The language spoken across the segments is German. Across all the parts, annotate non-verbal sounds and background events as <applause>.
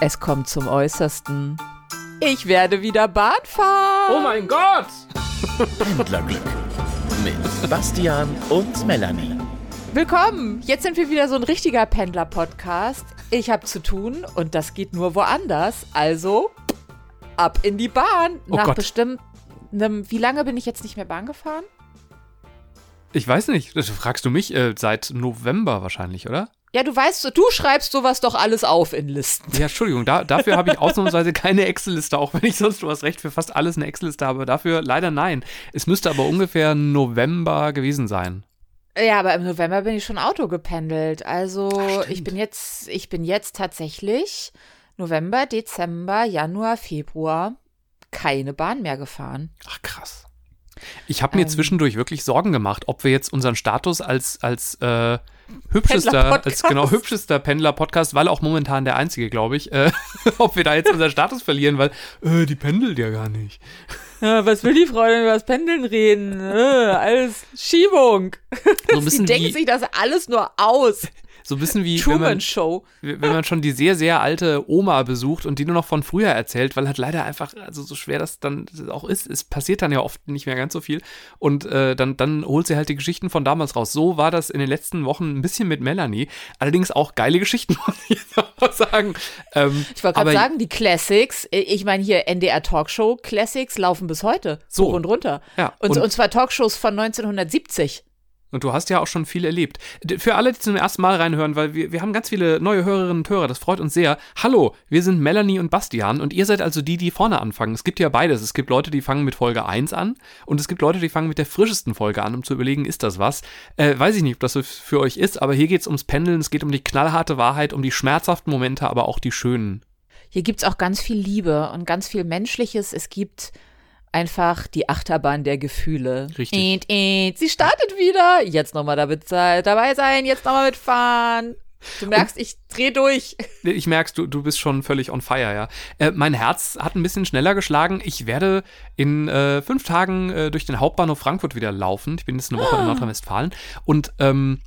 Es kommt zum Äußersten. Ich werde wieder Bahn fahren. Oh mein Gott! Pendlerglück mit Bastian und Melanie. Willkommen. Jetzt sind wir wieder so ein richtiger Pendler-Podcast. Ich habe zu tun und das geht nur woanders. Also ab in die Bahn. Oh Nach Gott. bestimmt einem, wie lange bin ich jetzt nicht mehr Bahn gefahren? Ich weiß nicht, das fragst du mich äh, seit November wahrscheinlich, oder? Ja, du weißt, du schreibst sowas doch alles auf in Listen. Ja, Entschuldigung, da, dafür habe ich <laughs> ausnahmsweise keine Excel-Liste, auch wenn ich sonst, du hast recht, für fast alles eine Excel-Liste habe. Dafür leider nein. Es müsste aber ungefähr November gewesen sein. Ja, aber im November bin ich schon Auto gependelt. Also Ach, ich bin jetzt, ich bin jetzt tatsächlich November, Dezember, Januar, Februar keine Bahn mehr gefahren. Ach, krass. Ich habe mir Ähm. zwischendurch wirklich Sorgen gemacht, ob wir jetzt unseren Status als, als äh, <laughs> hübschester, Pendler-Podcast. als genau hübschester Pendler-Podcast, weil auch momentan der einzige, glaube ich, äh, <laughs> ob wir da jetzt unseren Status verlieren, weil äh, die pendelt ja gar nicht. <laughs> Ja, was will die Frau denn über das Pendeln reden? Äh, alles Schiebung. So ein Sie bisschen denkt wie, sich das alles nur aus. So ein bisschen wie wenn man, Truman Show. wenn man schon die sehr, sehr alte Oma besucht und die nur noch von früher erzählt, weil halt leider einfach, also so schwer das dann auch ist, es passiert dann ja oft nicht mehr ganz so viel und äh, dann, dann holt sie halt die Geschichten von damals raus. So war das in den letzten Wochen ein bisschen mit Melanie. Allerdings auch geile Geschichten, <laughs> muss ich mal sagen. Ähm, Ich wollte gerade sagen, die Classics, äh, ich meine hier NDR Talkshow Classics laufen bis heute. So. Hoch und runter. Ja, Und, und- und zwar Talkshows von 1970. Und du hast ja auch schon viel erlebt. Für alle, die zum ersten Mal reinhören, weil wir, wir haben ganz viele neue Hörerinnen und Hörer, das freut uns sehr. Hallo, wir sind Melanie und Bastian und ihr seid also die, die vorne anfangen. Es gibt ja beides. Es gibt Leute, die fangen mit Folge 1 an und es gibt Leute, die fangen mit der frischesten Folge an, um zu überlegen, ist das was? Äh, weiß ich nicht, ob das für euch ist, aber hier geht es ums Pendeln, es geht um die knallharte Wahrheit, um die schmerzhaften Momente, aber auch die schönen. Hier gibt's auch ganz viel Liebe und ganz viel Menschliches. Es gibt einfach die Achterbahn der Gefühle. Richtig. Äht, äht. Sie startet wieder. Jetzt nochmal dabei sein, jetzt nochmal mitfahren. Du merkst, ich dreh durch. Ich merkst, du, du bist schon völlig on fire, ja. Äh, mein Herz hat ein bisschen schneller geschlagen. Ich werde in äh, fünf Tagen äh, durch den Hauptbahnhof Frankfurt wieder laufen. Ich bin jetzt eine Woche in Nordrhein-Westfalen. Und ähm,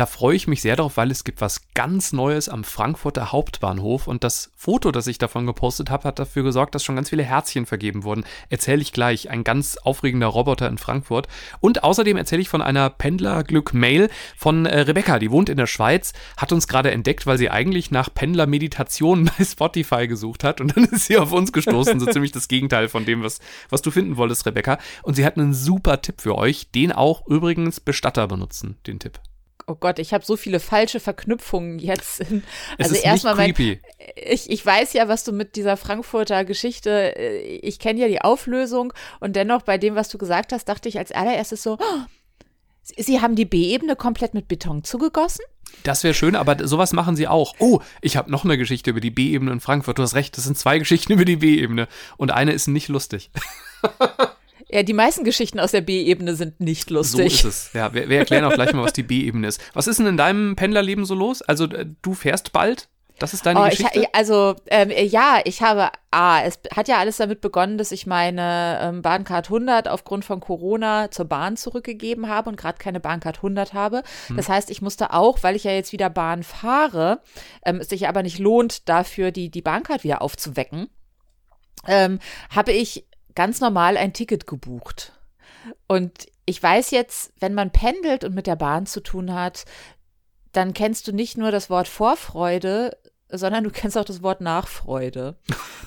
da freue ich mich sehr darauf, weil es gibt was ganz Neues am Frankfurter Hauptbahnhof. Und das Foto, das ich davon gepostet habe, hat dafür gesorgt, dass schon ganz viele Herzchen vergeben wurden. Erzähle ich gleich. Ein ganz aufregender Roboter in Frankfurt. Und außerdem erzähle ich von einer Pendlerglück-Mail von äh, Rebecca. Die wohnt in der Schweiz, hat uns gerade entdeckt, weil sie eigentlich nach Pendler-Meditation <laughs> bei Spotify gesucht hat. Und dann ist sie auf uns gestoßen. So <laughs> ziemlich das Gegenteil von dem, was, was du finden wolltest, Rebecca. Und sie hat einen super Tipp für euch. Den auch übrigens Bestatter benutzen, den Tipp. Oh Gott, ich habe so viele falsche Verknüpfungen jetzt. In, also erstmal mein, ich, ich weiß ja, was du mit dieser Frankfurter Geschichte, äh, ich kenne ja die Auflösung und dennoch bei dem, was du gesagt hast, dachte ich als allererstes so, oh, Sie Sie haben die B-Ebene komplett mit Beton zugegossen? Das wäre schön, aber sowas machen sie auch. Oh, ich habe noch eine Geschichte über die B-Ebene in Frankfurt. Du hast recht, das sind zwei <laughs> Geschichten über die B-Ebene. Und eine ist nicht lustig. <laughs> Ja, die meisten Geschichten aus der B-Ebene sind nicht So lustig. ist es. Ja, wir, wir erklären auch gleich mal, was die B-Ebene ist. Was ist denn in deinem Pendlerleben so los? Also, äh, du fährst bald? Das ist deine Oh, ich, Geschichte? also, ähm, ja, ich habe, ah, es hat ja alles damit begonnen, dass ich meine ähm, Bahncard 100 aufgrund von Corona zur Bahn zurückgegeben habe und gerade keine Bahncard 100 habe. Hm. Das heißt, ich musste auch, weil ich ja jetzt wieder Bahn fahre, ähm, es sich aber nicht lohnt, dafür die, die Bahncard wieder aufzuwecken, ähm, habe ich ganz normal ein Ticket gebucht. Und ich weiß jetzt, wenn man pendelt und mit der Bahn zu tun hat, dann kennst du nicht nur das Wort Vorfreude, sondern du kennst auch das Wort Nachfreude.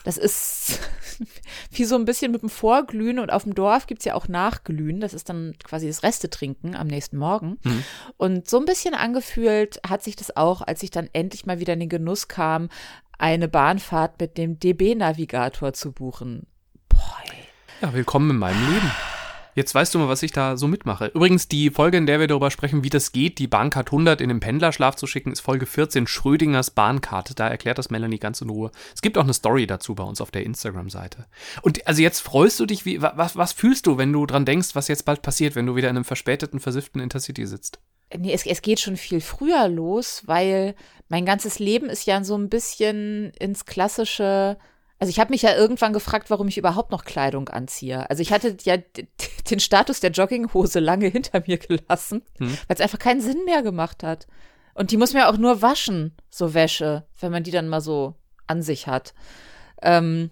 Das ist <laughs> wie so ein bisschen mit dem Vorglühen und auf dem Dorf gibt's ja auch Nachglühen. Das ist dann quasi das Restetrinken am nächsten Morgen. Mhm. Und so ein bisschen angefühlt hat sich das auch, als ich dann endlich mal wieder in den Genuss kam, eine Bahnfahrt mit dem DB-Navigator zu buchen. Ja, willkommen in meinem Leben. Jetzt weißt du mal, was ich da so mitmache. Übrigens, die Folge, in der wir darüber sprechen, wie das geht, die Bahncard 100 in den Pendlerschlaf zu schicken, ist Folge 14, Schrödingers Bahncard. Da erklärt das Melanie ganz in Ruhe. Es gibt auch eine Story dazu bei uns auf der Instagram-Seite. Und also jetzt freust du dich, wie, wa- was, was fühlst du, wenn du dran denkst, was jetzt bald passiert, wenn du wieder in einem verspäteten, versifften Intercity sitzt? Nee, es, es geht schon viel früher los, weil mein ganzes Leben ist ja so ein bisschen ins klassische. Also ich habe mich ja irgendwann gefragt, warum ich überhaupt noch Kleidung anziehe. Also ich hatte ja den Status der Jogginghose lange <laughs> hinter mir gelassen, Hm. weil es einfach keinen Sinn mehr gemacht hat. Und die muss man ja auch nur waschen, so Wäsche, wenn man die dann mal so an sich hat. Ähm,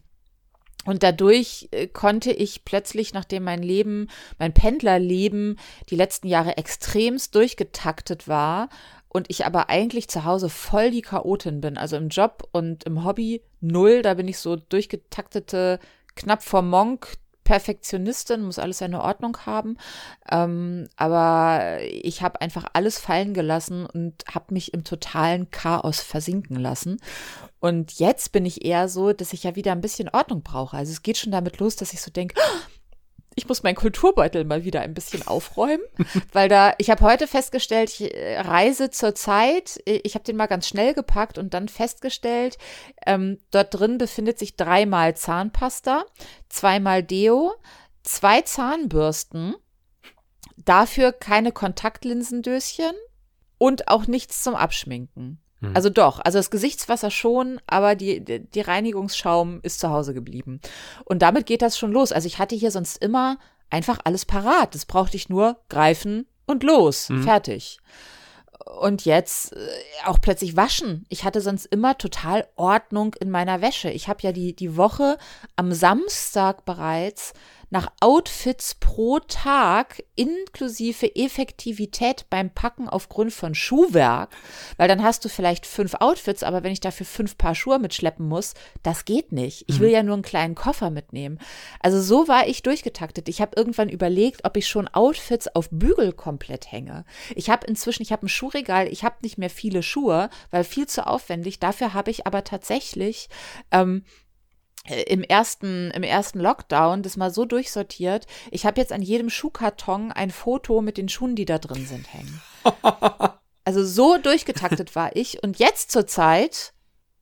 und dadurch äh, konnte ich plötzlich, nachdem mein Leben, mein Pendlerleben die letzten Jahre extremst durchgetaktet war und ich aber eigentlich zu Hause voll die Chaotin bin, also im Job und im Hobby null, da bin ich so durchgetaktete, knapp vor Monk, Perfektionistin, muss alles seine Ordnung haben. Ähm, aber ich habe einfach alles fallen gelassen und habe mich im totalen Chaos versinken lassen. Und jetzt bin ich eher so, dass ich ja wieder ein bisschen Ordnung brauche. Also es geht schon damit los, dass ich so denke, ich muss meinen Kulturbeutel mal wieder ein bisschen aufräumen, <laughs> weil da, ich habe heute festgestellt, ich äh, reise zur Zeit, ich habe den mal ganz schnell gepackt und dann festgestellt, ähm, dort drin befindet sich dreimal Zahnpasta, zweimal Deo, zwei Zahnbürsten, dafür keine Kontaktlinsendöschen und auch nichts zum Abschminken. Hm. Also doch, also das Gesichtswasser schon, aber die, die Reinigungsschaum ist zu Hause geblieben. Und damit geht das schon los. Also ich hatte hier sonst immer einfach alles parat. Das brauchte ich nur greifen und los. Mhm. Fertig. Und jetzt äh, auch plötzlich waschen. Ich hatte sonst immer total Ordnung in meiner Wäsche. Ich habe ja die, die Woche am Samstag bereits nach Outfits pro Tag inklusive Effektivität beim Packen aufgrund von Schuhwerk, weil dann hast du vielleicht fünf Outfits, aber wenn ich dafür fünf Paar Schuhe mitschleppen muss, das geht nicht. Ich will mhm. ja nur einen kleinen Koffer mitnehmen. Also so war ich durchgetaktet. Ich habe irgendwann überlegt, ob ich schon Outfits auf Bügel komplett hänge. Ich habe inzwischen, ich habe ein Schuhregal, ich habe nicht mehr viele Schuhe, weil viel zu aufwendig. Dafür habe ich aber tatsächlich ähm, äh, im ersten, im ersten Lockdown das mal so durchsortiert. Ich habe jetzt an jedem Schuhkarton ein Foto mit den Schuhen, die da drin sind, hängen. <laughs> Also so durchgetaktet war ich. Und jetzt zur Zeit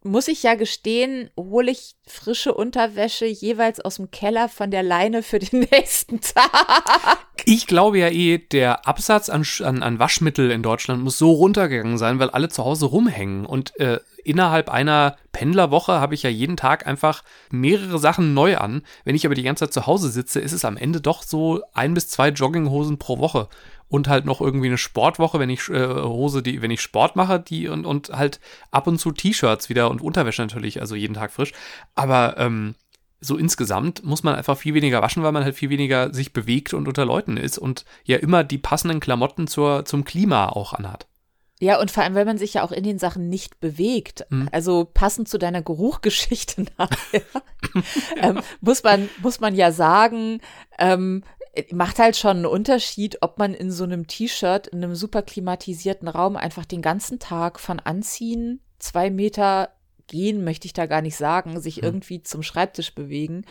muss ich ja gestehen, hole ich frische Unterwäsche jeweils aus dem Keller von der Leine für den <laughs> nächsten Tag. Ich glaube ja eh, der Absatz an, an, an Waschmittel in Deutschland muss so runtergegangen sein, weil alle zu Hause rumhängen. Und äh, innerhalb einer Pendlerwoche habe ich ja jeden Tag einfach mehrere Sachen neu an. Wenn ich aber die ganze Zeit zu Hause sitze, ist es am Ende doch so ein bis zwei Jogginghosen pro Woche und halt noch irgendwie eine Sportwoche, wenn ich äh, Hose, die, wenn ich Sport mache, die und, und halt ab und zu T-Shirts wieder und Unterwäsche natürlich, also jeden Tag frisch. Aber ähm, so insgesamt muss man einfach viel weniger waschen, weil man halt viel weniger sich bewegt und unter Leuten ist und ja immer die passenden Klamotten zur, zum Klima auch anhat. Ja, und vor allem, weil man sich ja auch in den Sachen nicht bewegt. Mhm. Also passend zu deiner Geruchgeschichte <laughs> nachher, <laughs> ähm, muss man, muss man ja sagen, ähm, macht halt schon einen Unterschied, ob man in so einem T-Shirt in einem super klimatisierten Raum einfach den ganzen Tag von Anziehen zwei Meter gehen möchte ich da gar nicht sagen, sich hm. irgendwie zum Schreibtisch bewegen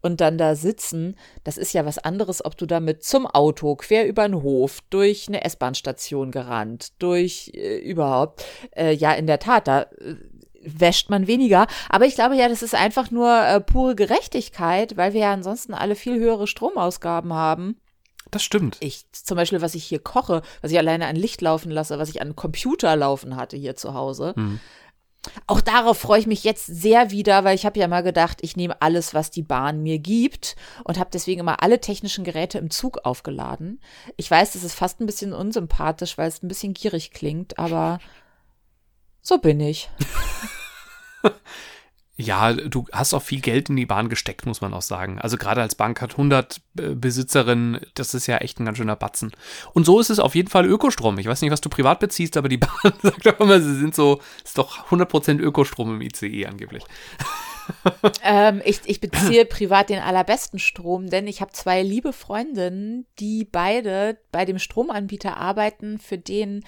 und dann da sitzen, das ist ja was anderes, ob du damit zum Auto, quer über den Hof, durch eine S-Bahn-Station gerannt, durch äh, überhaupt. Äh, ja, in der Tat, da äh, wäscht man weniger. Aber ich glaube ja, das ist einfach nur äh, pure Gerechtigkeit, weil wir ja ansonsten alle viel höhere Stromausgaben haben. Das stimmt. Ich, zum Beispiel, was ich hier koche, was ich alleine an Licht laufen lasse, was ich an Computer laufen hatte hier zu Hause. Hm. Auch darauf freue ich mich jetzt sehr wieder, weil ich habe ja mal gedacht, ich nehme alles, was die Bahn mir gibt und habe deswegen immer alle technischen Geräte im Zug aufgeladen. Ich weiß, das ist fast ein bisschen unsympathisch, weil es ein bisschen gierig klingt, aber so bin ich. <laughs> Ja, du hast auch viel Geld in die Bahn gesteckt, muss man auch sagen. Also gerade als Bank hat 100 äh, Besitzerin, das ist ja echt ein ganz schöner Batzen. Und so ist es auf jeden Fall Ökostrom. Ich weiß nicht, was du privat beziehst, aber die <laughs> Bahn sagt auch immer, sie sind so, ist doch 100% Ökostrom im ICE angeblich. <laughs> ähm, ich, ich beziehe privat den allerbesten Strom, denn ich habe zwei liebe Freundinnen, die beide bei dem Stromanbieter arbeiten, für den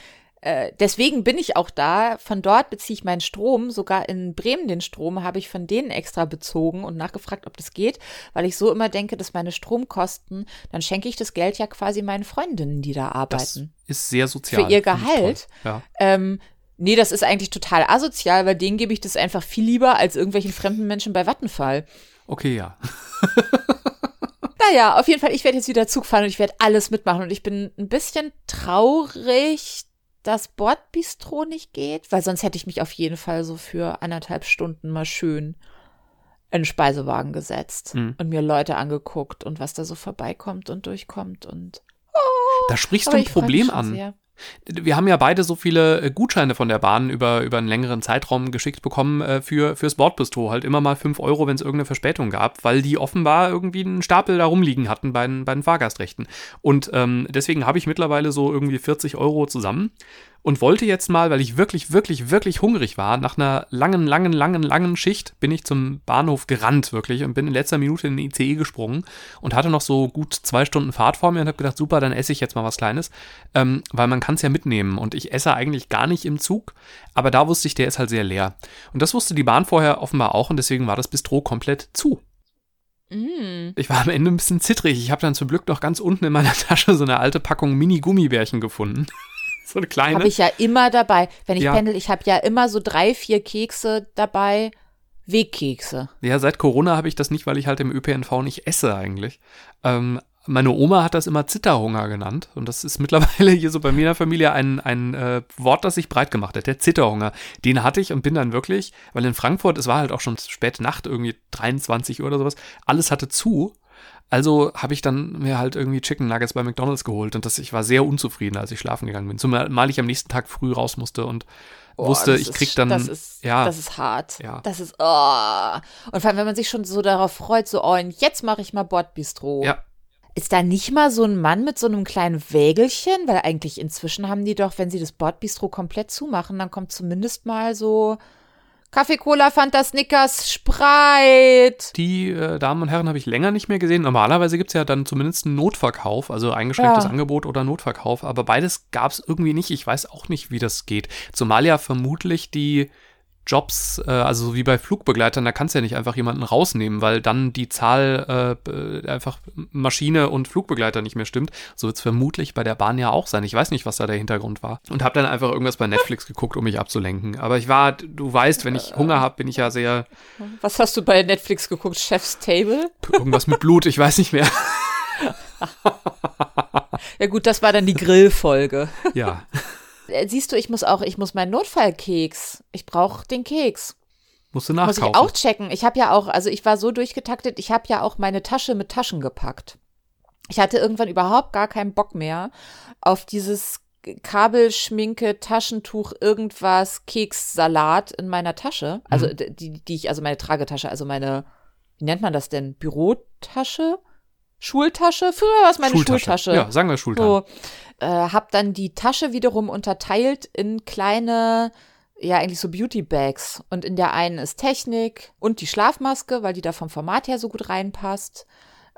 äh, deswegen bin ich auch da. Von dort beziehe ich meinen Strom. Sogar in Bremen den Strom habe ich von denen extra bezogen und nachgefragt, ob das geht, weil ich so immer denke, dass meine Stromkosten, dann schenke ich das Geld ja quasi meinen Freundinnen, die da arbeiten. Das ist sehr sozial. Für ihr Gehalt. Ja. Ähm, nee, das ist eigentlich total asozial, weil denen gebe ich das einfach viel lieber als irgendwelchen fremden Menschen bei Vattenfall. Okay, ja. <laughs> naja, auf jeden Fall, ich werde jetzt wieder Zug fahren und ich werde alles mitmachen und ich bin ein bisschen traurig, das Bordbistro nicht geht, weil sonst hätte ich mich auf jeden Fall so für anderthalb Stunden mal schön in den Speisewagen gesetzt mhm. und mir Leute angeguckt und was da so vorbeikommt und durchkommt und oh, da sprichst du ein Problem an. Sehr. Wir haben ja beide so viele äh, Gutscheine von der Bahn über, über einen längeren Zeitraum geschickt bekommen äh, für, fürs Bordbistro. Halt immer mal 5 Euro, wenn es irgendeine Verspätung gab, weil die offenbar irgendwie einen Stapel da rumliegen hatten bei den, bei den Fahrgastrechten. Und ähm, deswegen habe ich mittlerweile so irgendwie 40 Euro zusammen und wollte jetzt mal, weil ich wirklich, wirklich, wirklich hungrig war, nach einer langen, langen, langen, langen Schicht bin ich zum Bahnhof gerannt, wirklich, und bin in letzter Minute in den ICE gesprungen und hatte noch so gut zwei Stunden Fahrt vor mir und habe gedacht, super, dann esse ich jetzt mal was Kleines, ähm, weil man kann es ja mitnehmen und ich esse eigentlich gar nicht im Zug, aber da wusste ich, der ist halt sehr leer. Und das wusste die Bahn vorher offenbar auch und deswegen war das Bistro komplett zu. Mm. Ich war am Ende ein bisschen zittrig. Ich habe dann zum Glück noch ganz unten in meiner <laughs> Tasche so eine alte Packung Mini-Gummibärchen gefunden. <laughs> so eine kleine. Habe ich ja immer dabei. Wenn ich Ja. pendel, ich habe ja immer so drei, vier Kekse dabei. Wegkekse. Ja, seit Corona habe ich das nicht, weil ich halt im ÖPNV nicht esse eigentlich. Ähm, meine Oma hat das immer Zitterhunger genannt. Und das ist <laughs> mittlerweile hier so bei mir in der Familie ein, ein äh, Wort, das sich breit gemacht hat. Der Zitterhunger. Den hatte ich und bin dann wirklich, weil in Frankfurt, es war halt auch schon spät Nacht, irgendwie 23 Uhr oder sowas, alles hatte zu. Also habe ich dann mir halt irgendwie Chicken Nuggets bei McDonalds geholt und das, ich war sehr unzufrieden, als ich schlafen gegangen bin. Zumal ich am nächsten Tag früh raus musste und Boah, wusste, ich ist- krieg dann, Das ist, ja, das ist hart. Ja. Das ist, oh. Und vor allem, wenn man sich schon so darauf freut, so, oh, und jetzt mache ich mal Bordbistro. ja, Ist da nicht mal so ein Mann mit so einem kleinen Wägelchen? Weil eigentlich inzwischen haben die doch, wenn sie das Bordbistro komplett zumachen, dann kommt zumindest mal so Kaffee, Cola, Fanta, Snickers, Sprite. Die äh, Damen und Herren habe ich länger nicht mehr gesehen. Normalerweise gibt es ja dann zumindest einen Notverkauf, also eingeschränktes Ja. Angebot oder Notverkauf, aber beides gab es irgendwie nicht. Ich weiß auch nicht, wie das geht. Zumal ja vermutlich die Jobs, äh, also so wie bei Flugbegleitern, da kannst du ja nicht einfach jemanden rausnehmen, weil dann die Zahl äh, einfach Maschine und Flugbegleiter nicht mehr stimmt. So wird es vermutlich bei der Bahn ja auch sein. Ich weiß nicht, was da der Hintergrund war. Und habe dann einfach irgendwas bei Netflix <laughs> geguckt, um mich abzulenken. Aber ich war, du weißt, wenn ich Hunger habe, bin ich ja sehr Was hast du bei Netflix geguckt? Chef's Table? irgendwas mit Blut, ich weiß nicht mehr. <laughs> Ja gut, das war dann die Grillfolge. Ja. <laughs> Äh, Siehst du, ich muss auch, ich muss meinen Notfallkeks. Ich brauche den Keks. Musst du Muss nachkaufen. ich auch checken. Ich habe ja auch, also ich war so durchgetaktet, ich habe ja auch meine Tasche mit Taschen gepackt. Ich hatte irgendwann überhaupt gar keinen Bock mehr auf dieses Kabelschminke, Taschentuch, irgendwas, Kekssalat in meiner Tasche. Also Mhm. die, die ich, also meine Tragetasche, also meine, wie nennt man das denn? Bürotasche? Schultasche? Früher war es meine Schultasche. Ja, sagen wir Schultasche. So, äh, hab dann die Tasche wiederum unterteilt in kleine, ja, eigentlich so Beauty-Bags. Und in der einen ist Technik und die Schlafmaske, weil die da vom Format her so gut reinpasst.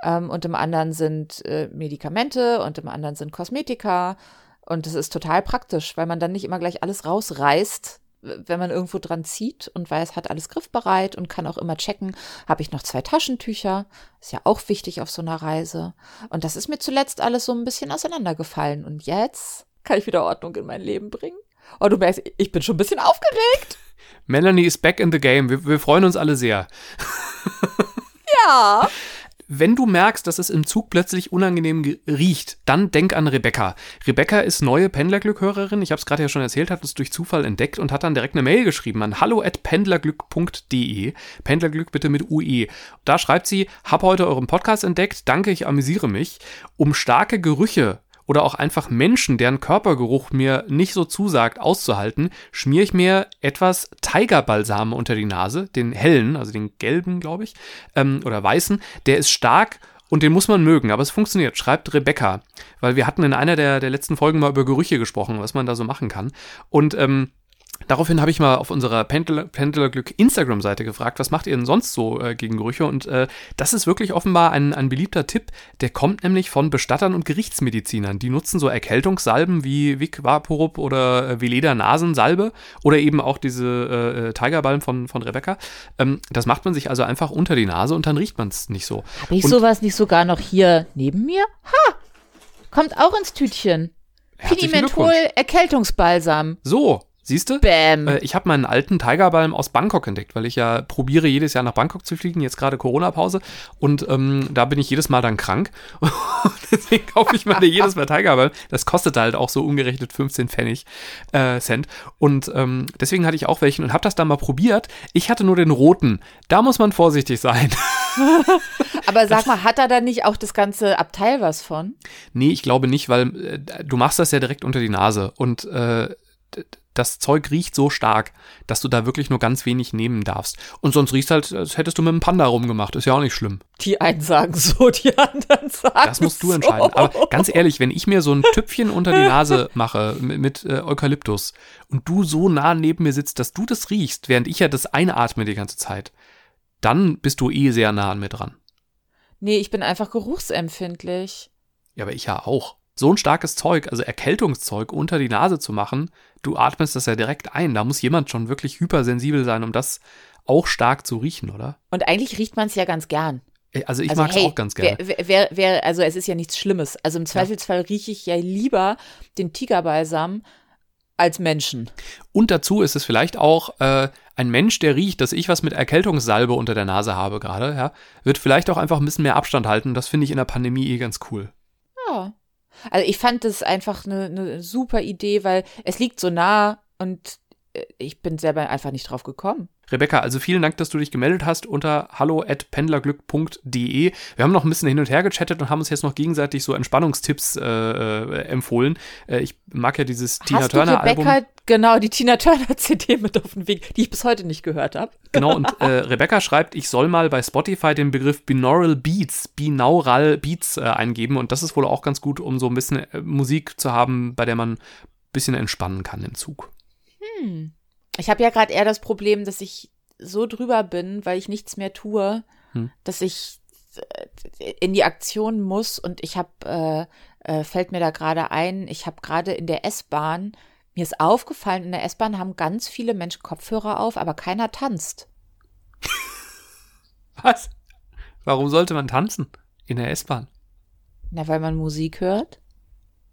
Ähm, und im anderen sind äh, Medikamente und im anderen sind Kosmetika. Und das ist total praktisch, weil man dann nicht immer gleich alles rausreißt, wenn man irgendwo dran zieht und weiß, hat alles griffbereit und kann auch immer checken, habe ich noch zwei Taschentücher. Ist ja auch wichtig auf so einer Reise. Und das ist mir zuletzt alles so ein bisschen auseinandergefallen. Und jetzt kann ich wieder Ordnung in mein Leben bringen. Oh, du merkst, ich bin schon ein bisschen aufgeregt. Melanie ist back in the game. Wir, wir freuen uns alle sehr. Ja. <laughs> Wenn du merkst, dass es im Zug plötzlich unangenehm ge- riecht, dann denk an Rebecca. Rebecca ist neue Pendlerglück-Hörerin. Ich habe es gerade ja schon erzählt, hat es durch Zufall entdeckt und hat dann direkt eine Mail geschrieben an hallo@pendlerglück.de. Pendlerglück bitte mit UE. Da schreibt sie: Hab heute euren Podcast entdeckt. Danke, ich amüsiere mich. Um starke Gerüche oder auch einfach Menschen, deren Körpergeruch mir nicht so zusagt, auszuhalten, schmiere ich mir etwas Tigerbalsam unter die Nase, den hellen, also den gelben, glaube ich, ähm, oder weißen. Der ist stark und den muss man mögen, aber es funktioniert, schreibt Rebecca. Weil wir hatten in einer der, der letzten Folgen mal über Gerüche gesprochen, was man da so machen kann. Und ähm, Daraufhin habe ich mal auf unserer Pendler, Pendlerglück Instagram-Seite gefragt, was macht ihr denn sonst so äh, gegen Gerüche? Und äh, das ist wirklich offenbar ein, ein beliebter Tipp. Der kommt nämlich von Bestattern und Gerichtsmedizinern. Die nutzen so Erkältungssalben wie Vic Vaporub oder äh, Veleda Nasensalbe oder eben auch diese äh, äh, Tigerbalm von, von Rebecca. Ähm, das macht man sich also einfach unter die Nase und dann riecht man es nicht so. Habe ich Und- sowas nicht sogar noch hier neben mir? Ha! Kommt auch ins Tütchen. Glückwunsch. Erkältungsbalsam. So, siehst du? Bäm. Äh, ich habe meinen alten Tigerbalm aus Bangkok entdeckt, weil ich ja probiere, jedes Jahr nach Bangkok zu fliegen, jetzt gerade Corona-Pause. Und ähm, da bin ich jedes Mal dann krank. <laughs> Und deswegen kaufe ich mir jedes Mal Tigerbalm. Das kostet halt auch so umgerechnet 15 Pfennig äh, Cent. Und ähm, deswegen hatte ich auch welchen und habe das dann mal probiert. Ich hatte nur den roten. Da muss man vorsichtig sein. <laughs> Aber sag mal, hat da dann nicht auch das ganze Abteil was von? Nee, ich glaube nicht, weil äh, du machst das ja direkt unter die Nase und äh, das Zeug riecht so stark, dass du da wirklich nur ganz wenig nehmen darfst. Und sonst riecht halt, als hättest du mit einem Panda rumgemacht. Ist ja auch nicht schlimm. Die einen sagen so, <laughs> die anderen sagen Das musst du so. entscheiden. Aber ganz <laughs> ehrlich, wenn ich mir so ein Tüpfchen unter die Nase mache mit, mit äh, Eukalyptus und du so nah neben mir sitzt, dass du das riechst, während ich ja das einatme die ganze Zeit, dann bist du eh sehr nah an mir dran. Nee, ich bin einfach geruchsempfindlich. Ja, aber ich ja auch. So ein starkes Zeug, also Erkältungszeug unter die Nase zu machen, du atmest das ja direkt ein. Da muss jemand schon wirklich hypersensibel sein, um das auch stark zu riechen, oder? Und eigentlich riecht man es ja ganz gern. Äh, Also ich also, mag es hey, auch ganz gerne. Wer, wer, wer, also es ist ja nichts Schlimmes. Also im Zweifelsfall rieche ich ja lieber den Tigerbalsam als Menschen. Und dazu ist es vielleicht auch äh, ein Mensch, der riecht, dass ich was mit Erkältungssalbe unter der Nase habe gerade, ja, wird vielleicht auch einfach ein bisschen mehr Abstand halten. Das finde ich in der Pandemie eh ganz cool. Also ich fand das einfach eine, eine super Idee, weil es liegt so nah und äh, ich bin selber einfach nicht drauf gekommen. Rebecca, also vielen Dank, dass du dich gemeldet hast unter hallo@pendlerglück.de. Wir haben noch ein bisschen hin und her gechattet und haben uns jetzt noch gegenseitig so Entspannungstipps äh, äh, empfohlen. Äh, ich mag ja dieses Tina Hast Turner du Rebecca, Album. genau, die Tina Turner <laughs> CD mit auf den Weg, die ich bis heute nicht gehört habe. <laughs> Genau, und äh, <laughs> Rebecca schreibt, ich soll mal bei Spotify den Begriff Binaural Beats, Binaural Beats äh, eingeben und das ist wohl auch ganz gut, um so ein bisschen äh, Musik zu haben, bei der man ein bisschen entspannen kann im Zug. Hm. Ich habe ja gerade eher das Problem, dass ich so drüber bin, weil ich nichts mehr tue, Hm. dass ich äh, in die Aktion muss und ich habe, äh, äh, fällt mir da gerade ein, ich habe gerade in der S-Bahn, mir ist aufgefallen, in der S-Bahn haben ganz viele Menschen Kopfhörer auf, aber keiner tanzt. <laughs> Was? Warum sollte man tanzen in der S-Bahn? Na, weil man Musik hört?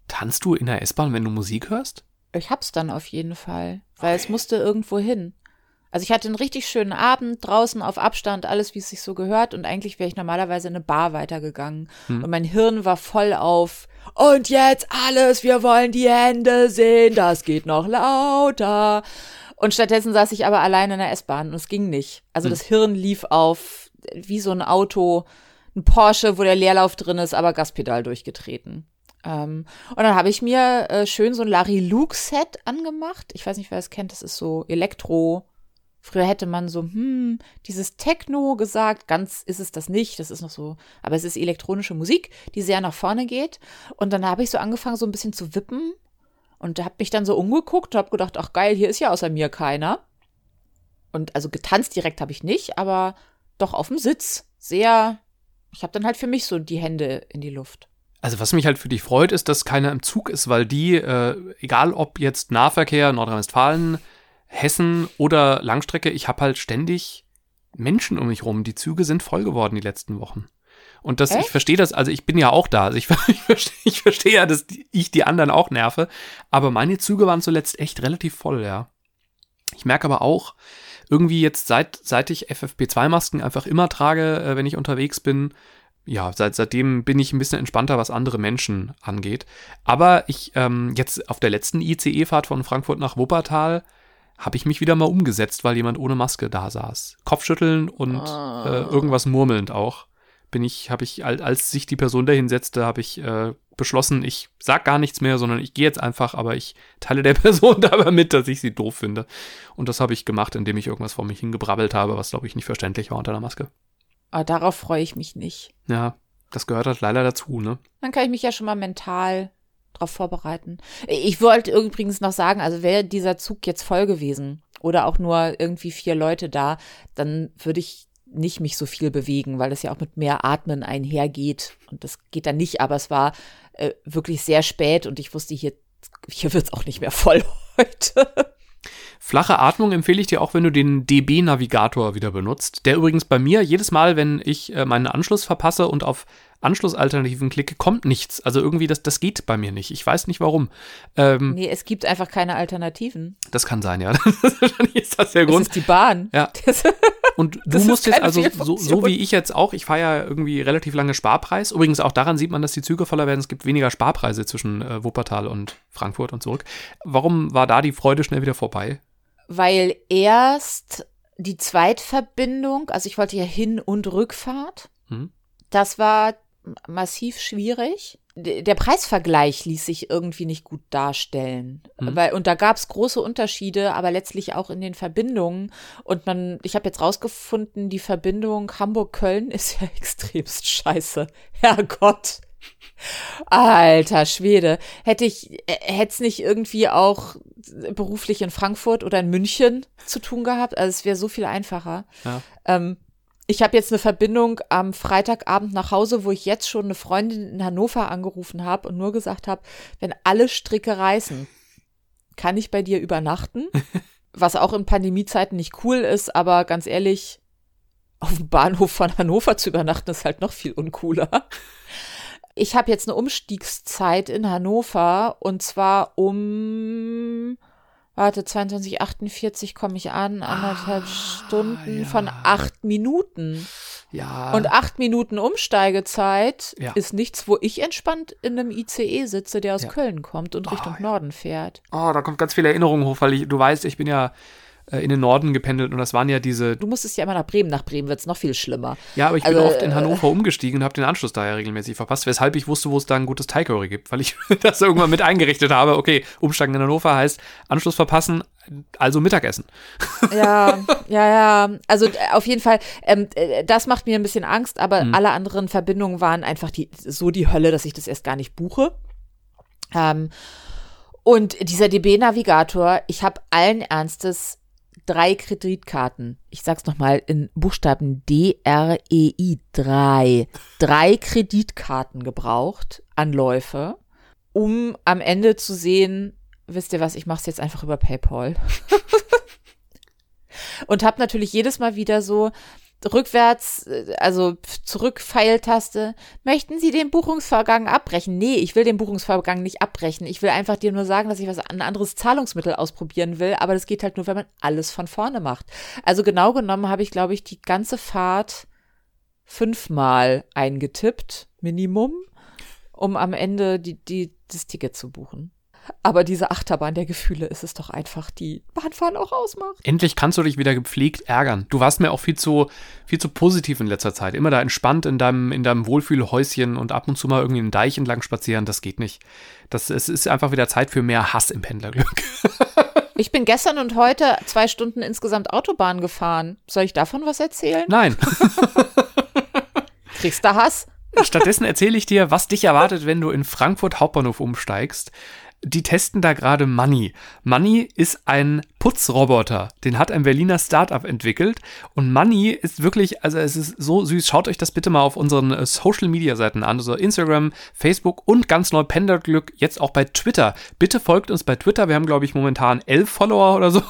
Tanzt du in der S-Bahn, wenn du Musik hörst? Ich hab's dann auf jeden Fall, weil es musste irgendwo hin. Also ich hatte einen richtig schönen Abend draußen auf Abstand, alles wie es sich so gehört und eigentlich wäre ich normalerweise in eine Bar weitergegangen und mein Hirn war voll auf und jetzt alles, wir wollen die Hände sehen, das geht noch lauter. Und stattdessen saß ich aber alleine in der S-Bahn und es ging nicht. Also das Hirn lief auf wie so ein Auto, ein Porsche, wo der Leerlauf drin ist, aber Gaspedal durchgetreten. Ähm, und dann habe ich mir äh, schön so ein Larry Luke Set angemacht. Ich weiß nicht, wer es kennt, das ist so Elektro. Früher hätte man so, hm, dieses Techno gesagt, ganz ist es das nicht, das ist noch so, aber es ist elektronische Musik, die sehr nach vorne geht. Und dann habe ich so angefangen, so ein bisschen zu wippen und habe mich dann so umgeguckt habe gedacht, ach geil, hier ist ja außer mir keiner. Und also getanzt direkt habe ich nicht, aber doch auf dem Sitz. Sehr, ich habe dann halt für mich so die Hände in die Luft. Also was mich halt für dich freut, ist, dass keiner im Zug ist, weil die, äh, egal ob jetzt Nahverkehr, Nordrhein-Westfalen, Hessen oder Langstrecke, ich habe halt ständig Menschen um mich rum. Die Züge sind voll geworden die letzten Wochen. Und das, ich verstehe das, also ich bin ja auch da. Also ich, <laughs> ich verstehe ich verstehe ja, dass ich die anderen auch nerve. Aber meine Züge waren zuletzt echt relativ voll, ja. Ich merke aber auch, irgendwie jetzt seit, seit ich FFP2-Masken einfach immer trage, äh, wenn ich unterwegs bin, ja, seit, seitdem bin ich ein bisschen entspannter, was andere Menschen angeht. Aber ich, ähm, jetzt auf der letzten ICE-Fahrt von Frankfurt nach Wuppertal, habe ich mich wieder mal umgesetzt, weil jemand ohne Maske da saß. Kopfschütteln und Ah. äh, irgendwas murmelnd auch. Bin ich, habe ich, al- als sich die Person dahin setzte, habe ich äh, beschlossen, ich sag gar nichts mehr, sondern ich gehe jetzt einfach, aber ich teile der <laughs> Person dabei mit, dass ich sie doof finde. Und das habe ich gemacht, indem ich irgendwas vor mich hingebrabbelt habe, was glaube ich nicht verständlich war unter der Maske. Aber darauf freue ich mich nicht. Ja, das gehört halt leider dazu, ne? Dann kann ich mich ja schon mal mental drauf vorbereiten. Ich wollte übrigens noch sagen, also wäre dieser Zug jetzt voll gewesen oder auch nur irgendwie vier Leute da, dann würde ich nicht mich so viel bewegen, weil das ja auch mit mehr Atmen einhergeht. Und das geht dann nicht, aber es war äh, wirklich sehr spät und ich wusste, hier, hier wird's auch nicht mehr voll <laughs> heute. Flache Atmung empfehle ich dir auch, wenn du den DB-Navigator wieder benutzt. Der übrigens bei mir jedes Mal, wenn ich äh, meinen Anschluss verpasse und auf Anschlussalternativen klicke, kommt nichts. Also irgendwie, das, das geht bei mir nicht. Ich weiß nicht warum. Ähm, Nee, es gibt einfach keine Alternativen. Das kann sein, ja. <laughs> Wahrscheinlich ist das der Das Grund. ist die Bahn. Ja. <laughs> Und du Das musst jetzt also, so, so wie ich jetzt auch, ich fahre ja irgendwie relativ lange Sparpreis. Übrigens auch daran sieht man, dass die Züge voller werden. Es gibt weniger Sparpreise zwischen äh, Wuppertal und Frankfurt und zurück. Warum war da die Freude schnell wieder vorbei? weil erst die Zweitverbindung, also ich wollte ja Hin- und Rückfahrt. Hm. Das war massiv schwierig. Der Preisvergleich ließ sich irgendwie nicht gut darstellen. Mhm. Weil, und da gab es große Unterschiede, aber letztlich auch in den Verbindungen. Und man, ich habe jetzt rausgefunden, die Verbindung Hamburg-Köln ist ja <laughs> extremst scheiße. Herrgott. Alter Schwede. Hätte ich, hätte es nicht irgendwie auch beruflich in Frankfurt oder in München zu tun gehabt? Also es wäre so viel einfacher. Ja. Ähm, ich habe jetzt eine Verbindung am Freitagabend nach Hause, wo ich jetzt schon eine Freundin in Hannover angerufen habe und nur gesagt habe, wenn alle Stricke reißen, kann ich bei dir übernachten? <laughs> Was auch in Pandemiezeiten nicht cool ist, aber ganz ehrlich, auf dem Bahnhof von Hannover zu übernachten ist halt noch viel uncooler. Ich habe jetzt eine Umstiegszeit in Hannover und zwar um, warte, 22.48 komme ich an, anderthalb Stunden ja. von acht Minuten. Ja. Und acht Minuten Umsteigezeit Ja. ist nichts, wo ich entspannt in einem ICE sitze, der aus Ja. Köln kommt und Richtung ja. Norden fährt. oh, da kommt ganz viele Erinnerungen hoch, weil ich, du weißt, ich bin ja in den Norden gependelt und das waren ja diese, Du musstest ja immer nach Bremen. Nach Bremen wird's noch viel schlimmer. ja, aber ich Also, bin oft in äh, Hannover umgestiegen und habe den Anschluss daher regelmäßig verpasst, weshalb ich wusste, wo es da ein gutes Thai Curry gibt, weil ich <laughs> das irgendwann mit eingerichtet habe. Okay, Umsteigen in Hannover heißt Anschluss verpassen, also Mittagessen. Ja, ja, ja. Also äh, auf jeden Fall, ähm, äh, das macht mir ein bisschen Angst, aber Mhm. alle anderen Verbindungen waren einfach die, so die Hölle, dass ich das erst gar nicht buche. Ähm, und dieser DB-Navigator, ich habe allen Ernstes drei Kreditkarten. Ich sag's nochmal in Buchstaben D-R-E-I. Drei. Drei Kreditkarten gebraucht, Anläufe, um am Ende zu sehen, wisst ihr was, ich mach's jetzt einfach über PayPal. <laughs> und habe natürlich jedes Mal wieder so rückwärts, äh, also zurück Pfeiltaste. Möchten Sie den Buchungsvorgang abbrechen? Nee, ich will den Buchungsvorgang nicht abbrechen. Ich will einfach dir nur sagen, dass ich was ein anderes Zahlungsmittel ausprobieren will, aber das geht halt nur, wenn man alles von vorne macht. Also genau genommen habe ich, glaube ich, die ganze Fahrt fünfmal eingetippt, Minimum, um am Ende die, die, das Ticket zu buchen. Aber diese Achterbahn der Gefühle ist es doch einfach, die Bahnfahren auch ausmacht. Endlich kannst du dich wieder gepflegt ärgern. Du warst mir auch viel zu, viel zu positiv in letzter Zeit. Immer da entspannt in deinem, in deinem Wohlfühlhäuschen und ab und zu mal irgendwie einen Deich entlang spazieren. Das geht nicht. Das, es ist einfach wieder Zeit für mehr Hass im Pendlerglück. <laughs> Ich bin gestern und heute zwei Stunden insgesamt Autobahn gefahren. Soll ich davon was erzählen? Nein. <laughs> Kriegst du Hass? Stattdessen erzähle ich dir, was dich erwartet, wenn du in Frankfurt Hauptbahnhof umsteigst. Die testen da gerade Money. Money ist ein Putzroboter. Den hat ein Berliner Startup entwickelt. Und Money ist wirklich, also es ist so süß. Schaut euch das bitte mal auf unseren äh, Social Media Seiten an. Also Instagram, Facebook und ganz neu Penderglück jetzt auch bei Twitter. Bitte folgt uns bei Twitter. Wir haben, glaube ich, momentan elf Follower oder <laughs> so.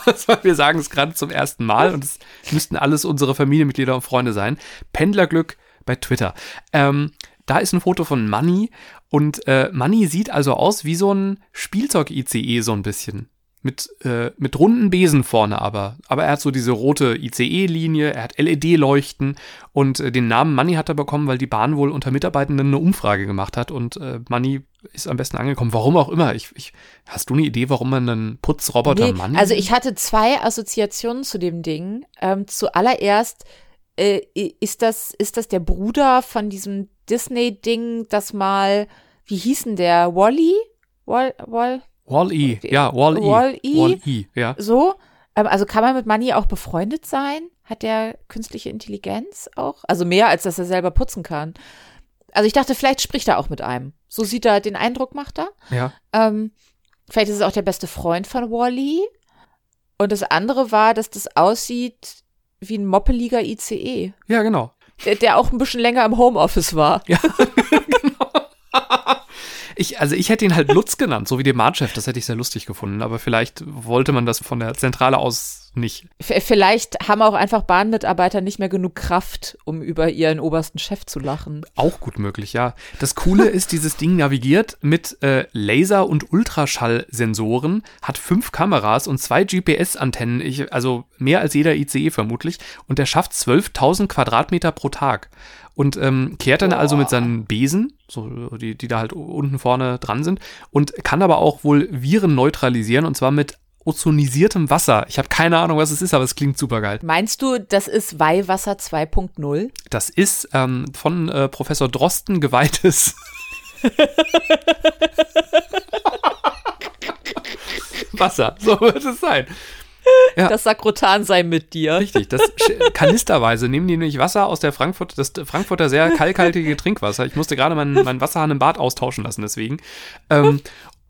Wir sagen es gerade zum ersten Mal. Und es müssten alles unsere Familienmitglieder und Freunde sein. Pendlerglück bei Twitter. Ähm, da ist ein Foto von Money und äh, Money sieht also aus wie so ein Spielzeug-ICE so ein bisschen. Mit, äh, mit runden Besen vorne aber. Aber er hat so diese rote ICE-Linie, er hat LED-Leuchten und äh, den Namen Money hat er bekommen, weil die Bahn wohl unter Mitarbeitenden eine Umfrage gemacht hat und äh, Money ist am besten angekommen. Warum auch immer. Ich, ich, hast du eine Idee, warum man einen Putzroboter Nee, Money also ich hatte zwei Assoziationen zu dem Ding. Ähm, zuallererst äh, ist das ist das der Bruder von diesem Disney-Ding, das mal, wie hießen der? Wally? Wall, Wall, Wall-E, ja, Wall-E. Wall-E? Wall-E, ja. so? Ähm, also kann man mit Money auch befreundet sein? Hat der künstliche Intelligenz auch? Also mehr, als dass er selber putzen kann. Also ich dachte, vielleicht spricht er auch mit einem. So sieht er den Eindruck, macht er. Ja. Ähm, vielleicht ist es auch der beste Freund von Wally. Und das andere war, dass das aussieht wie ein moppeliger ICE, Ja, genau. der, der auch ein bisschen länger im Homeoffice war. Ja, <laughs> genau. Ich, also ich hätte ihn halt Lutz genannt, so wie den Mahnchef. Das hätte ich sehr lustig gefunden. Aber vielleicht wollte man das von der Zentrale aus nicht. Vielleicht haben auch einfach Bahnmitarbeiter nicht mehr genug Kraft, um über ihren obersten Chef zu lachen. Auch gut möglich, ja. Das Coole ist, dieses Ding navigiert mit äh, Laser- und Ultraschallsensoren, hat fünf Kameras und zwei GPS-Antennen, also mehr als jeder ICE vermutlich. Und der schafft 12.000 Quadratmeter pro Tag. Und ähm, kehrt dann also mit seinen Besen, so die, die da halt unten vorne dran sind, und kann aber auch wohl Viren neutralisieren und zwar mit ozonisiertem Wasser. Ich habe keine Ahnung, was es ist, aber es klingt super geil. Meinst du, das ist Weihwasser 2.0? Das ist ähm, von äh, Professor Drosten geweihtes <laughs> Wasser. So wird es sein. <laughs> Ja. Das Sakrotan sei mit dir. Richtig, das kanisterweise nehmen die nämlich Wasser aus der Frankfurt, das Frankfurter sehr kalkhaltige <laughs> Trinkwasser. Ich musste gerade meinen mein Wasserhahn im Bad austauschen lassen, deswegen. Ähm,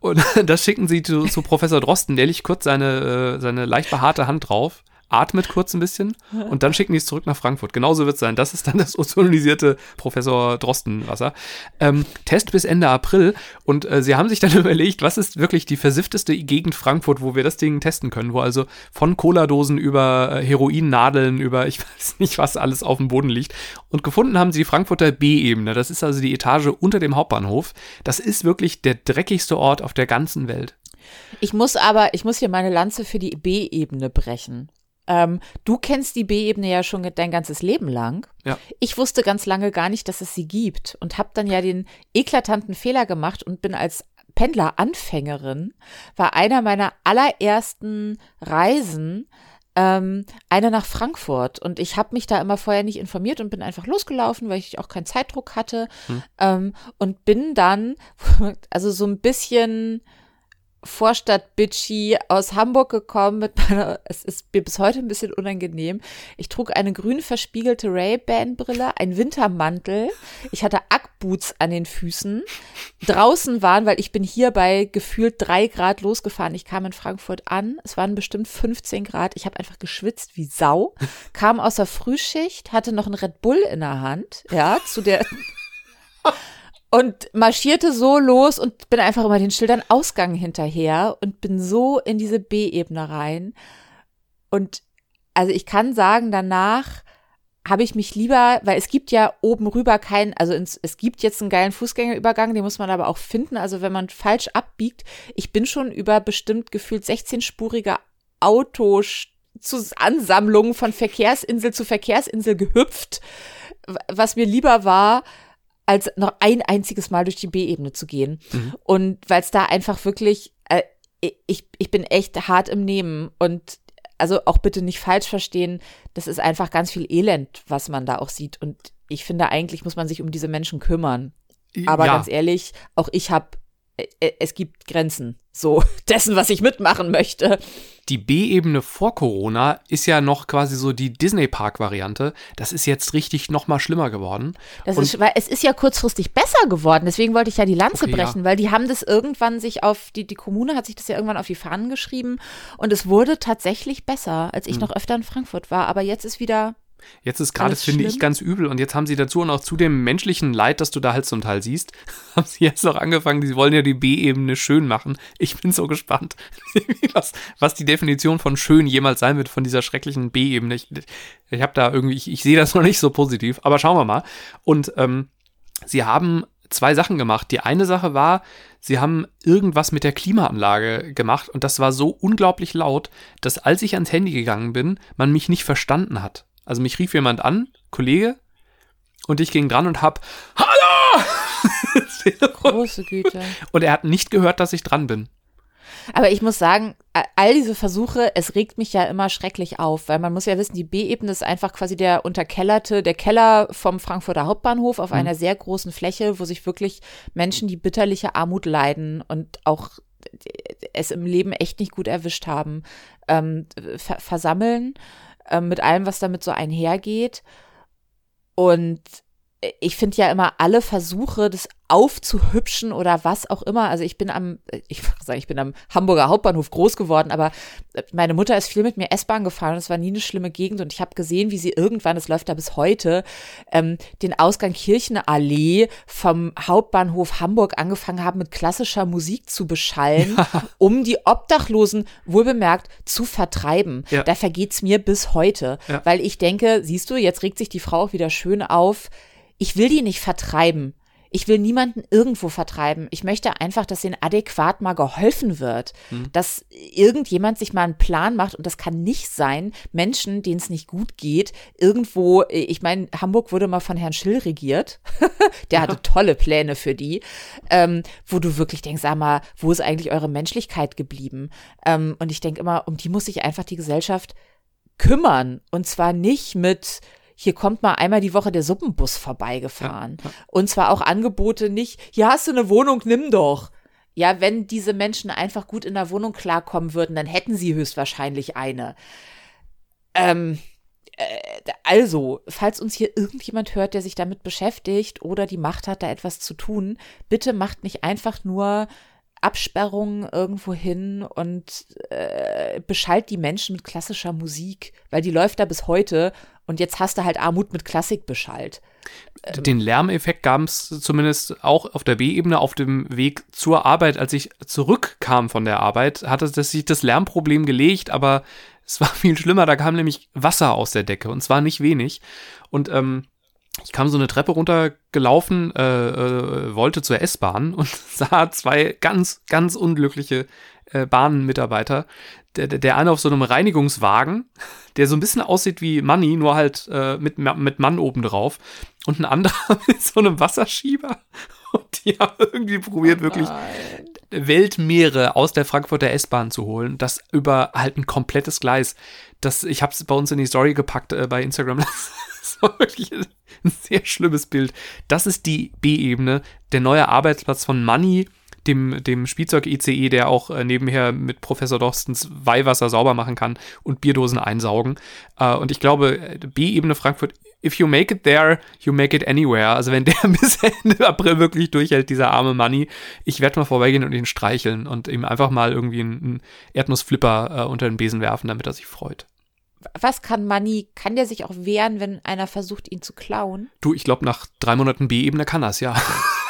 und <laughs> das schicken sie zu, zu Professor Drosten, der legt kurz seine, äh, seine leicht behaarte Hand drauf atmet kurz ein bisschen und dann schicken die es zurück nach Frankfurt. Genauso wird es sein. Das ist dann das ozonisierte Professor Drostenwasser. Ähm, Test bis Ende April und äh, sie haben sich dann <laughs> überlegt, was ist wirklich die versiffteste Gegend Frankfurt, wo wir das Ding testen können, wo also von Cola-Dosen über äh, Heroinnadeln, über ich <laughs> weiß nicht was alles auf dem Boden liegt. Und gefunden haben sie die Frankfurter B-Ebene. Das ist also die Etage unter dem Hauptbahnhof. Das ist wirklich der dreckigste Ort auf der ganzen Welt. Ich muss aber, ich muss hier meine Lanze für die B-Ebene brechen. Ähm, du kennst die B-Ebene ja schon dein ganzes Leben lang. Ja. Ich wusste ganz lange gar nicht, dass es sie gibt und habe dann ja den eklatanten Fehler gemacht und bin als Pendler-Anfängerin, war einer meiner allerersten Reisen ähm, eine nach Frankfurt. Und ich habe mich da immer vorher nicht informiert und bin einfach losgelaufen, weil ich auch keinen Zeitdruck hatte. Hm. Ähm, und bin dann, <laughs> also so ein bisschen Vorstadt-Bitchy aus Hamburg gekommen mit meiner, es ist mir bis heute ein bisschen unangenehm. Ich trug eine grün verspiegelte Ray-Ban-Brille, einen Wintermantel. Ich hatte Ackboots an den Füßen. Draußen waren, weil ich bin hier bei gefühlt drei Grad losgefahren. Ich kam in Frankfurt an. Es waren bestimmt 15 Grad. Ich habe einfach geschwitzt wie Sau. Kam aus der Frühschicht, hatte noch einen Red Bull in der Hand. Ja, zu der <laughs> und marschierte so los und bin einfach immer den Schildern Ausgang hinterher und bin so in diese B-Ebene rein. Und also ich kann sagen, danach habe ich mich lieber, weil es gibt ja oben rüber keinen, also ins, es gibt jetzt einen geilen Fußgängerübergang, den muss man aber auch finden. Also wenn man falsch abbiegt, ich bin schon über bestimmt gefühlt 16-spurige Autoansammlungen von Verkehrsinsel zu Verkehrsinsel gehüpft, was mir lieber war, als noch ein einziges Mal durch die B-Ebene zu gehen. Mhm. Und weil es da einfach wirklich, äh, ich, ich bin echt hart im Nehmen und also auch bitte nicht falsch verstehen, das ist einfach ganz viel Elend, was man da auch sieht. Und ich finde, eigentlich muss man sich um diese Menschen kümmern. Aber ja. ganz ehrlich, auch ich habe es gibt Grenzen so <laughs> dessen, was ich mitmachen möchte. Die B-Ebene vor Corona ist ja noch quasi so die Disney-Park-Variante. Das ist jetzt richtig noch mal schlimmer geworden. Das ist, weil es ist ja kurzfristig besser geworden. Deswegen wollte ich ja die Lanze okay, brechen, ja. weil die haben das irgendwann sich auf, die, die Kommune hat sich das ja irgendwann auf die Fahnen geschrieben und es wurde tatsächlich besser, als ich hm. noch öfter in Frankfurt war. Aber jetzt ist wieder Jetzt ist gerade, finde ich, ganz übel. Und jetzt haben sie dazu und auch zu dem menschlichen Leid, das du da halt zum Teil siehst, <laughs> haben sie jetzt noch angefangen, sie wollen ja die B-Ebene schön machen. Ich bin so gespannt, <laughs> was, was die Definition von schön jemals sein wird von dieser schrecklichen B-Ebene. Ich, ich habe da irgendwie, ich, ich sehe das <laughs> noch nicht so positiv, aber schauen wir mal. Und ähm, sie haben zwei Sachen gemacht. Die eine Sache war, sie haben irgendwas mit der Klimaanlage gemacht und das war so unglaublich laut, dass als ich ans Handy gegangen bin, man mich nicht verstanden hat. Also mich rief jemand an, Kollege, und ich ging dran und hab Hallo! <laughs> Große Güte. Und er hat nicht gehört, dass ich dran bin. Aber ich muss sagen, all diese Versuche, es regt mich ja immer schrecklich auf, weil man muss ja wissen, die B-Ebene ist einfach quasi der unterkellerte, der Keller vom Frankfurter Hauptbahnhof auf mhm. einer sehr großen Fläche, wo sich wirklich Menschen, die bitterliche Armut leiden und auch es im Leben echt nicht gut erwischt haben, ähm, ver versammeln äh, mit allem, was damit so einhergeht. Und ich finde ja immer alle Versuche, das aufzuhübschen oder was auch immer. Also ich bin am, ich sage, ich bin am Hamburger Hauptbahnhof groß geworden, aber meine Mutter ist viel mit mir S-Bahn gefahren und es war nie eine schlimme Gegend und ich habe gesehen, wie sie irgendwann, das läuft da bis heute, ähm, den Ausgang Kirchenallee vom Hauptbahnhof Hamburg angefangen haben, mit klassischer Musik zu beschallen, ja. um die Obdachlosen wohlbemerkt zu vertreiben. Ja. Da vergeht's mir bis heute, ja. weil ich denke, siehst du, jetzt regt sich die Frau auch wieder schön auf. Ich will die nicht vertreiben Ich will niemanden irgendwo vertreiben. Ich möchte einfach, dass ihnen adäquat mal geholfen wird. Mhm. Dass irgendjemand sich mal einen Plan macht. Und das kann nicht sein, Menschen, denen es nicht gut geht, irgendwo, ich meine, Hamburg wurde mal von Herrn Schill regiert. <laughs> Der hatte tolle Pläne für die. Ähm, wo du wirklich denkst, sag mal, wo ist eigentlich eure Menschlichkeit geblieben? Ähm, und ich denke immer, um die muss sich einfach die Gesellschaft kümmern. Und zwar nicht mit, hier kommt mal einmal die Woche der Suppenbus vorbeigefahren. Ja, ja. Und zwar auch Angebote nicht, hier hast du eine Wohnung, nimm doch. Ja, wenn diese Menschen einfach gut in der Wohnung klarkommen würden, dann hätten sie höchstwahrscheinlich eine. Ähm, äh, also, falls uns hier irgendjemand hört, der sich damit beschäftigt oder die Macht hat, da etwas zu tun, bitte macht nicht einfach nur Absperrungen irgendwo hin und äh, beschallt die Menschen mit klassischer Musik, weil die läuft da bis heute und jetzt hast du halt Armut mit Klassik beschallt. Den Lärmeffekt gab es zumindest auch auf der B-Ebene auf dem Weg zur Arbeit. Als ich zurückkam von der Arbeit, hatte sich das Lärmproblem gelegt, aber <laughs> es war viel schlimmer. Da kam nämlich Wasser aus der Decke und zwar nicht wenig. Und ähm, ich kam so eine Treppe runtergelaufen, äh, äh, wollte zur S-Bahn und <laughs> sah zwei ganz, ganz unglückliche äh, Bahnmitarbeiter. Der, der eine auf so einem Reinigungswagen, der so ein bisschen aussieht wie Money, nur halt äh, mit, mit Mann oben drauf. Und ein anderer <laughs> mit so einem Wasserschieber. Und die haben irgendwie probiert, oh wirklich Weltmeere aus der Frankfurter S-Bahn zu holen. Das über halt ein komplettes Gleis. Das, ich habe es bei uns in die Story gepackt äh, bei Instagram. <laughs> Das war wirklich ein sehr schlimmes Bild. Das ist die B-Ebene, der neue Arbeitsplatz von Money, dem, dem Spielzeug-ICE, der auch äh, nebenher mit Professor Dostens Weihwasser sauber machen kann und Bierdosen einsaugen. Äh, und ich glaube, B-Ebene Frankfurt, if you make it there, you make it anywhere. Also wenn der <laughs> bis Ende April wirklich durchhält, dieser arme Money, ich werde mal vorbeigehen und ihn streicheln und ihm einfach mal irgendwie einen Erdnussflipper äh, unter den Besen werfen, damit er sich freut was kann Money? Kann der sich auch wehren, wenn einer versucht, ihn zu klauen? Du, ich glaube, nach drei Monaten B-Ebene kann das, ja. <laughs>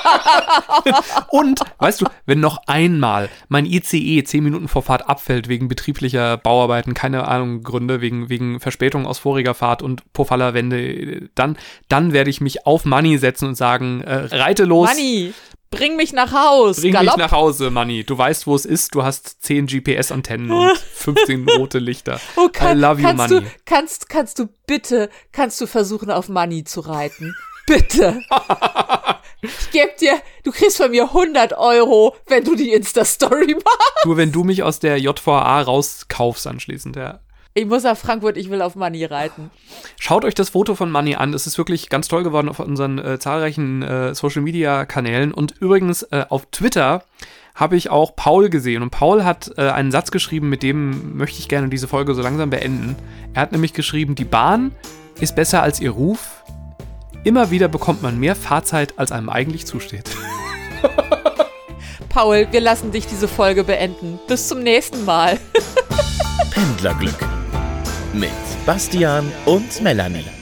<laughs> und, weißt du, wenn noch einmal mein ICE zehn Minuten vor Fahrt abfällt wegen betrieblicher Bauarbeiten, keine Ahnung, Gründe, wegen, wegen Verspätung aus voriger Fahrt und Pofallerwende, dann, dann werde ich mich auf Money setzen und sagen, äh, reite los. Money! Bring mich nach Haus. Bring Galopp. mich nach Hause, Manni. Du weißt, wo es ist. Du hast 10 GPS-Antennen und <laughs> 15 rote Lichter. Oh, kann, I love you, Manni. Du, kannst, kannst du bitte, kannst du versuchen, auf Manni zu reiten? Bitte. <laughs> ich geb dir, du kriegst von mir 100 Euro, wenn du die Insta-Story <laughs> machst. Nur wenn du mich aus der JVA rauskaufst anschließend, ja. Ich muss nach Frankfurt, ich will auf Money reiten. Schaut euch das Foto von Money an. Es ist wirklich ganz toll geworden auf unseren äh, zahlreichen äh, Social Media Kanälen. Und übrigens äh, auf Twitter habe ich auch Paul gesehen. Und Paul hat äh, einen Satz geschrieben, mit dem möchte ich gerne diese Folge so langsam beenden. Er hat nämlich geschrieben, die Bahn ist besser als ihr Ruf. Immer wieder bekommt man mehr Fahrzeit, als einem eigentlich zusteht. <laughs> Paul, wir lassen dich diese Folge beenden. Bis zum nächsten Mal. <laughs> Pendlerglück mit Bastian und Melanie.